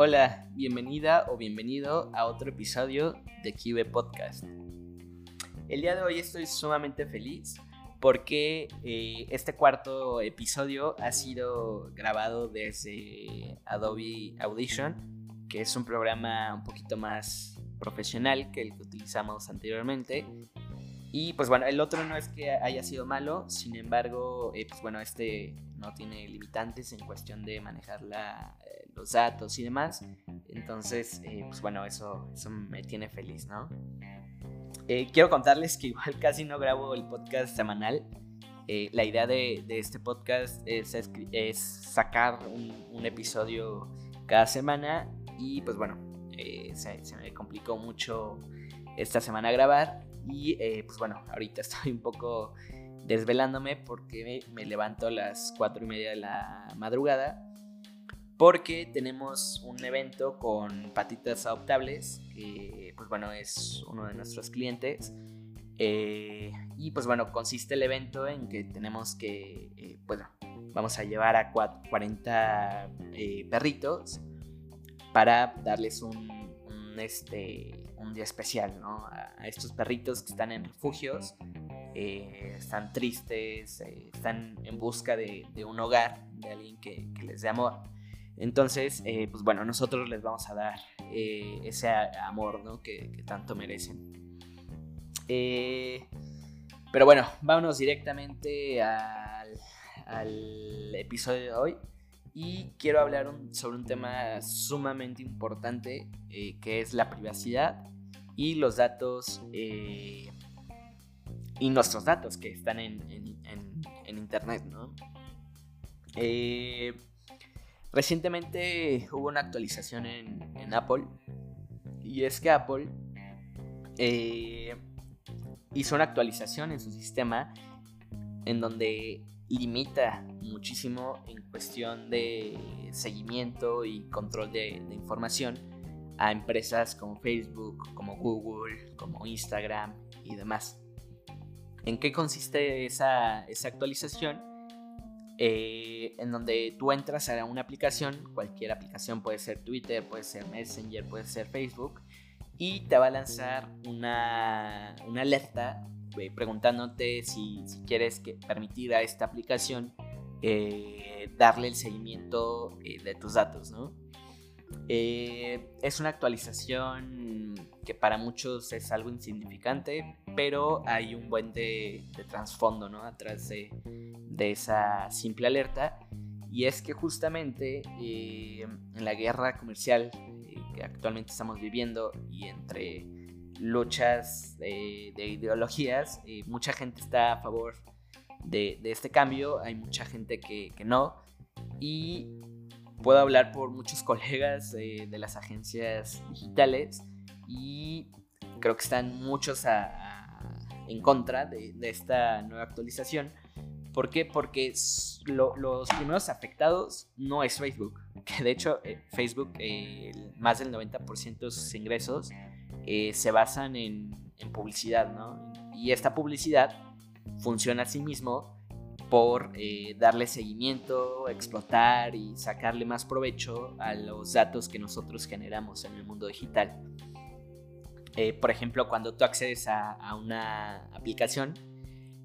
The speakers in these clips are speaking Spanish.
Hola, bienvenida o bienvenido a otro episodio de QB Podcast. El día de hoy estoy sumamente feliz porque eh, este cuarto episodio ha sido grabado desde Adobe Audition, que es un programa un poquito más profesional que el que utilizamos anteriormente. Y pues bueno, el otro no es que haya sido malo, sin embargo, eh, pues bueno, este no tiene limitantes en cuestión de manejar eh, los datos y demás. Entonces, pues bueno, eso, eso me tiene feliz, ¿no? Eh, quiero contarles que igual casi no grabo el podcast semanal. Eh, la idea de, este podcast es, sacar un, episodio cada semana y pues bueno, eh, se, me complicó mucho esta semana grabar y pues bueno, ahorita estoy un poco desvelándome porque me, me levanto a las 4 y media de la madrugada porque tenemos un evento con patitas adoptables, que pues bueno, es uno de nuestros clientes. Eh, y pues bueno, consiste el evento en que tenemos que, eh, bueno, vamos a llevar a 40 eh, perritos para darles un, este, un día especial, ¿no? A, estos perritos que están en refugios, están tristes, están en busca de, un hogar, de alguien que les dé amor. Entonces, eh, pues bueno, nosotros les vamos a dar eh, ese amor ¿no? que, tanto merecen. Eh, pero bueno, vámonos directamente al, episodio de hoy. Y quiero hablar sobre un tema sumamente importante, que es la privacidad y los datos y nuestros datos que están en, en Internet, ¿no? Recientemente hubo una actualización en, Apple y es que Apple eh, hizo una actualización en su sistema en donde limita muchísimo en cuestión de seguimiento y control de, información a empresas como Facebook, como Google, como Instagram y demás. ¿En qué consiste esa, esa actualización? Eh, en donde tú entras a una aplicación, cualquier aplicación puede ser Twitter, puede ser Messenger, puede ser Facebook, y te va a lanzar una, una alerta eh, preguntándote si, si, quieres que, permitir a esta aplicación eh, darle el seguimiento de tus datos, ¿no? Es una actualización que para muchos es algo insignificante, pero hay un buen de, de trasfondo, ¿no? Atrás de, de esa simple alerta y es que justamente eh, en la guerra comercial eh, que actualmente estamos viviendo y entre luchas de, ideologías, eh, mucha gente está a favor de, este cambio, hay mucha gente que, no y puedo hablar por muchos colegas de las agencias digitales y creo que están muchos en contra de esta nueva actualización ¿Por qué? Porque los primeros afectados no es Facebook. Que de hecho eh, Facebook, más del 90% de sus ingresos eh, se basan en, publicidad, ¿no? Y esta publicidad funciona a sí mismo por eh, darle seguimiento, explotar y sacarle más provecho a los datos que nosotros generamos en el mundo digital. por ejemplo, cuando tú accedes a una aplicación,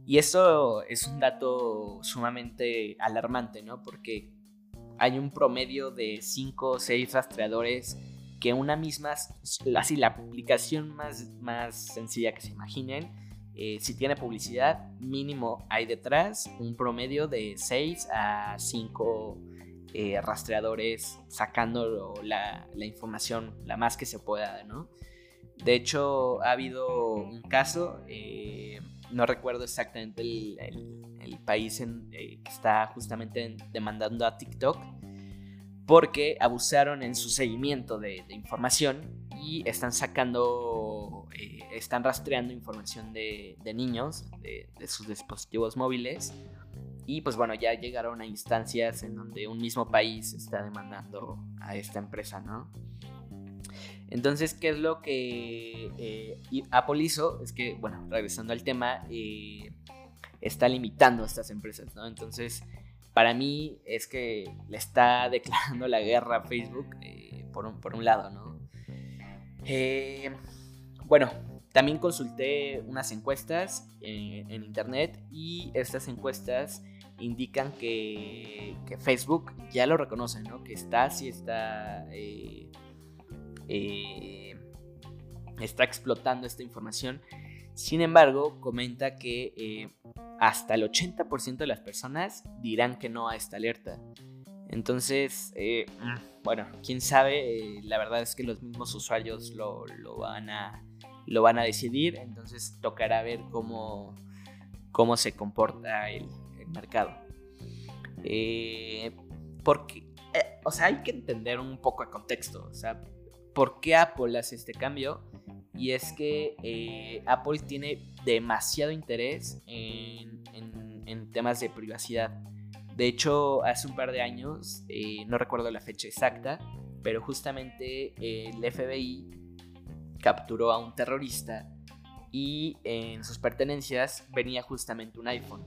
y eso es un dato sumamente alarmante, ¿no? Porque hay un promedio de 5 o 6 rastreadores que una misma, así la aplicación más, más sencilla que se imaginen, eh, si tiene publicidad, mínimo hay detrás un promedio de 6 a 5 eh, rastreadores sacando la, información la más que se pueda, ¿no? De hecho, ha habido un caso, eh, no recuerdo exactamente el, país en, que está justamente demandando a TikTok porque abusaron en su seguimiento de, información y están sacando, eh, están rastreando información de, niños, de, sus dispositivos móviles. Y pues bueno, ya llegaron a instancias en donde un mismo país está demandando a esta empresa, ¿no? Entonces, ¿qué es lo que eh, Apple hizo? Es que, bueno, regresando al tema, eh, está limitando a estas empresas, ¿no? Entonces, para mí es que le está declarando la guerra a Facebook, eh, por, un, lado, ¿no? Bueno, también consulté unas encuestas en, internet y estas encuestas indican que, Facebook ya lo reconoce, ¿no? Que está, sí está, eh, eh, está explotando esta información. Sin embargo, comenta que eh, hasta el 80% de las personas dirán que no a esta alerta. Entonces, bueno, quién sabe, la verdad es que los mismos usuarios lo, lo van a lo van a decidir, entonces tocará ver cómo, cómo se comporta el, mercado. Eh, porque, eh, o sea, hay que entender un poco el contexto, o sea, ¿por qué Apple hace este cambio? Y es que eh, Apple tiene demasiado interés en, en, temas de privacidad. De hecho, hace un par de años, no recuerdo la fecha exacta, pero justamente el FBI capturó a un terrorista y en sus pertenencias venía justamente un iPhone.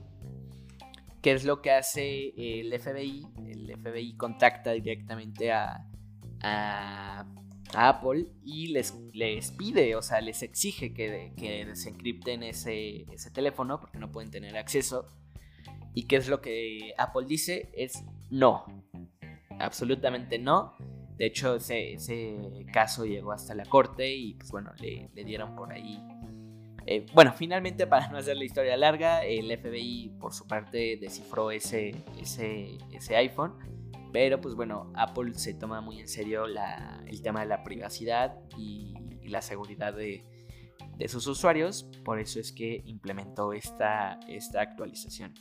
¿Qué es lo que hace el FBI? El FBI contacta directamente a, Apple y les, les, pide, o sea, les exige que, que desencripten ese, ese teléfono porque no pueden tener acceso. ¿Y qué es lo que Apple dice? Es no. Absolutamente no. De hecho, ese, caso llegó hasta la corte y pues bueno, le, dieron por ahí. Eh, bueno, finalmente, para no hacer la historia larga, el FBI por su parte descifró ese, ese, ese iPhone. Pero pues bueno, Apple se toma muy en serio el tema de la privacidad y, la seguridad de, de, sus usuarios. Por eso es que implementó esta, esta actualización.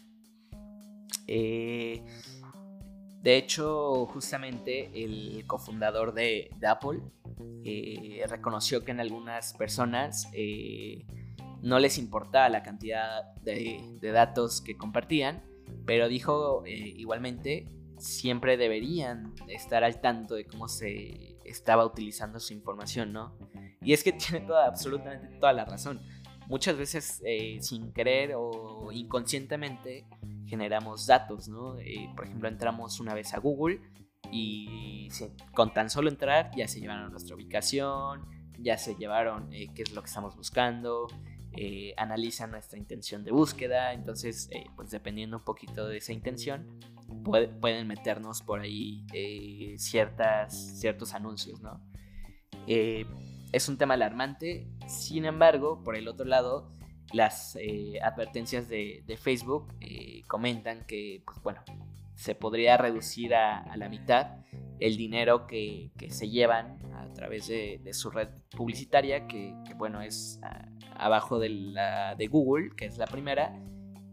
Eh, de hecho, justamente el cofundador de, Apple eh, reconoció que en algunas personas eh, no les importaba la cantidad de, datos que compartían, pero dijo eh, igualmente siempre deberían estar al tanto de cómo se estaba utilizando su información, ¿no? Y es que tiene absolutamente toda la razón. Muchas veces sin querer o inconscientemente generamos datos. Eh, por ejemplo, entramos una vez a Google y con tan solo entrar ya se llevaron nuestra ubicación, ya se llevaron eh, qué es lo que estamos buscando, eh, analizan nuestra intención de búsqueda, entonces, pues dependiendo un poquito de esa intención, pueden meternos por ahí ciertas, ciertos anuncios, es un tema alarmante, sin embargo, por el otro lado, las eh, advertencias de, Facebook eh, comentan que, pues bueno, se podría reducir a, la mitad el dinero que, se llevan a través de, su red publicitaria, que, bueno, es abajo de la de Google, que es la primera,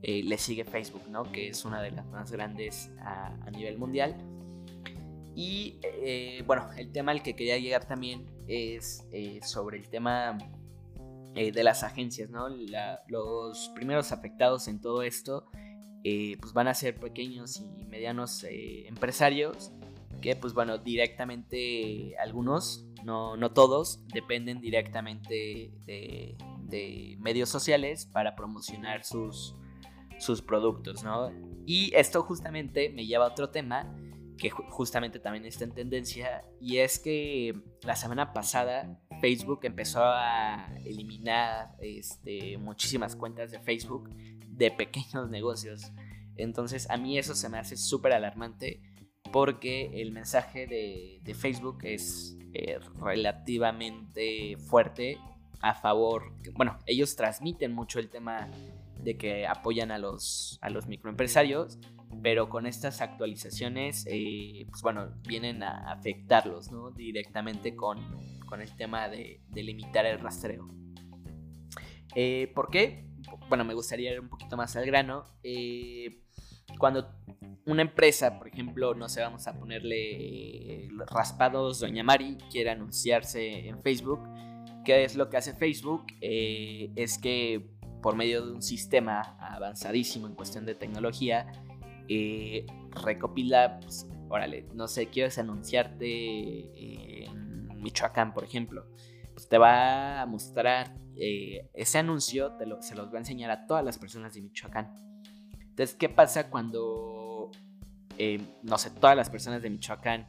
eh, le sigue Facebook, ¿no? Que es una de las más grandes a, nivel mundial. Y bueno, el tema al que quería llegar también es sobre el tema eh, de las agencias, ¿no? los primeros afectados en todo esto eh, pues van a ser pequeños y medianos eh, empresarios que pues bueno, directamente algunos, no, no todos, dependen directamente de, medios sociales para promocionar sus, sus productos, ¿no? Y esto justamente me lleva a otro tema que justamente también está en tendencia, y es que la semana pasada Facebook empezó a eliminar este, muchísimas cuentas de Facebook de pequeños negocios. Entonces a mí eso se me hace súper alarmante porque el mensaje de, Facebook es eh, relativamente fuerte a favor, bueno, ellos transmiten mucho el tema de que apoyan a los, a los microempresarios, pero con estas actualizaciones, eh, pues bueno, vienen a afectarlos ¿no? directamente con, con, el tema de, limitar el rastreo. Eh, ¿Por qué? Bueno, me gustaría ir un poquito más al grano. Eh, cuando una empresa, por ejemplo, no sé, vamos a ponerle raspados Doña Mari, quiere anunciarse en Facebook, ¿qué es lo que hace Facebook? es que por medio de un sistema avanzadísimo en cuestión de tecnología, eh, recopila, pues, órale, no sé, quieres anunciarte Michoacán, por ejemplo, pues te va a mostrar eh, ese anuncio, se los va a enseñar a todas las personas de Michoacán. Entonces, ¿qué pasa cuando, eh, no sé, todas las personas de Michoacán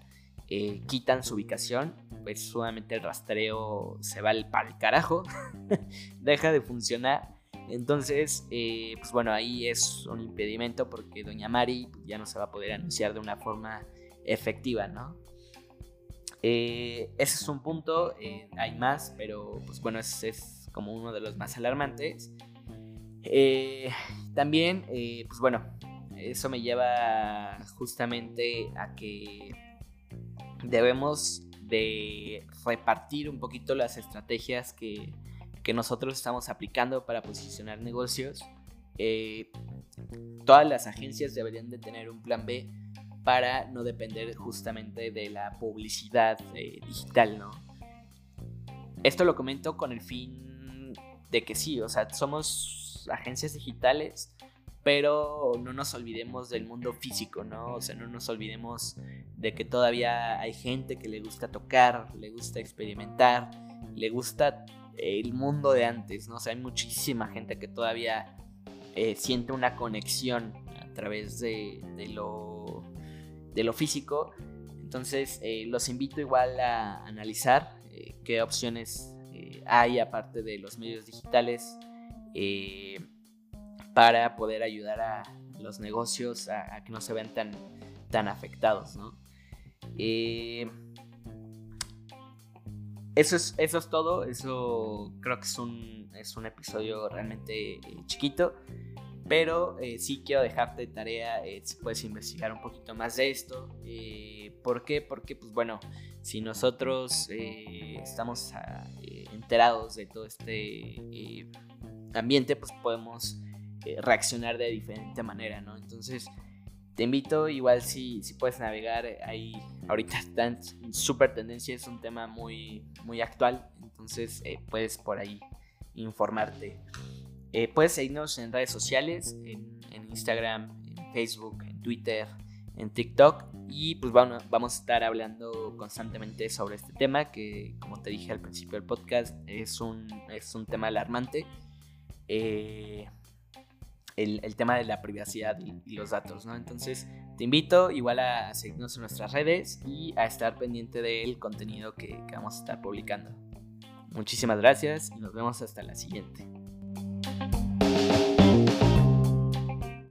eh, quitan su ubicación, pues solamente el rastreo se va para el carajo, deja de funcionar. Entonces, pues bueno, ahí es un impedimento porque Doña Mari ya no se va a poder anunciar de una forma efectiva, ¿no? Ese es un punto, hay más, pero pues bueno, ese es como uno de los más alarmantes. también, pues bueno, eso me lleva justamente a que debemos de repartir un poquito las estrategias que, nosotros estamos aplicando para posicionar negocios. Eh, todas las agencias deberían de tener un plan B para no depender justamente de la publicidad eh, digital, ¿no? Esto lo comento con el fin de que sí, o sea, somos agencias digitales, pero no nos olvidemos del mundo físico, ¿no? O sea, no nos olvidemos de que todavía hay gente que le gusta tocar, le gusta experimentar, le gusta el mundo de antes, ¿no? O sea, hay muchísima gente que todavía eh, siente una conexión a través de, lo, de lo físico. Entonces, eh, los invito igual a analizar eh, qué opciones hay aparte de los medios digitales para poder ayudar a los negocios a, que no se vean tan, tan afectados, ¿no? Eh, eso, es, eso es todo, eso creo que es un, es un episodio realmente eh, chiquito, pero eh, sí quiero dejarte tarea si puedes investigar un poquito más de esto. ¿Por qué? Porque, pues bueno, si nosotros estamos ah, enterados de todo este ambiente, pues podemos eh, reaccionar de diferente manera, ¿no? Entonces, te invito, igual si, puedes navegar, eh, ahí ahorita está en súper tendencia, es un tema muy, muy actual, entonces eh, puedes por ahí informarte. Puedes seguirnos en redes sociales, en, Instagram, en Facebook, en Twitter, en TikTok y pues vamos, vamos a estar hablando constantemente sobre este tema que como te dije al principio del podcast es un, es un tema alarmante. Eh, el, tema de la privacidad y, los datos, ¿no? Entonces, te invito igual a seguirnos en nuestras redes y a estar pendiente del contenido que vamos a estar publicando. Muchísimas gracias y nos vemos hasta la siguiente.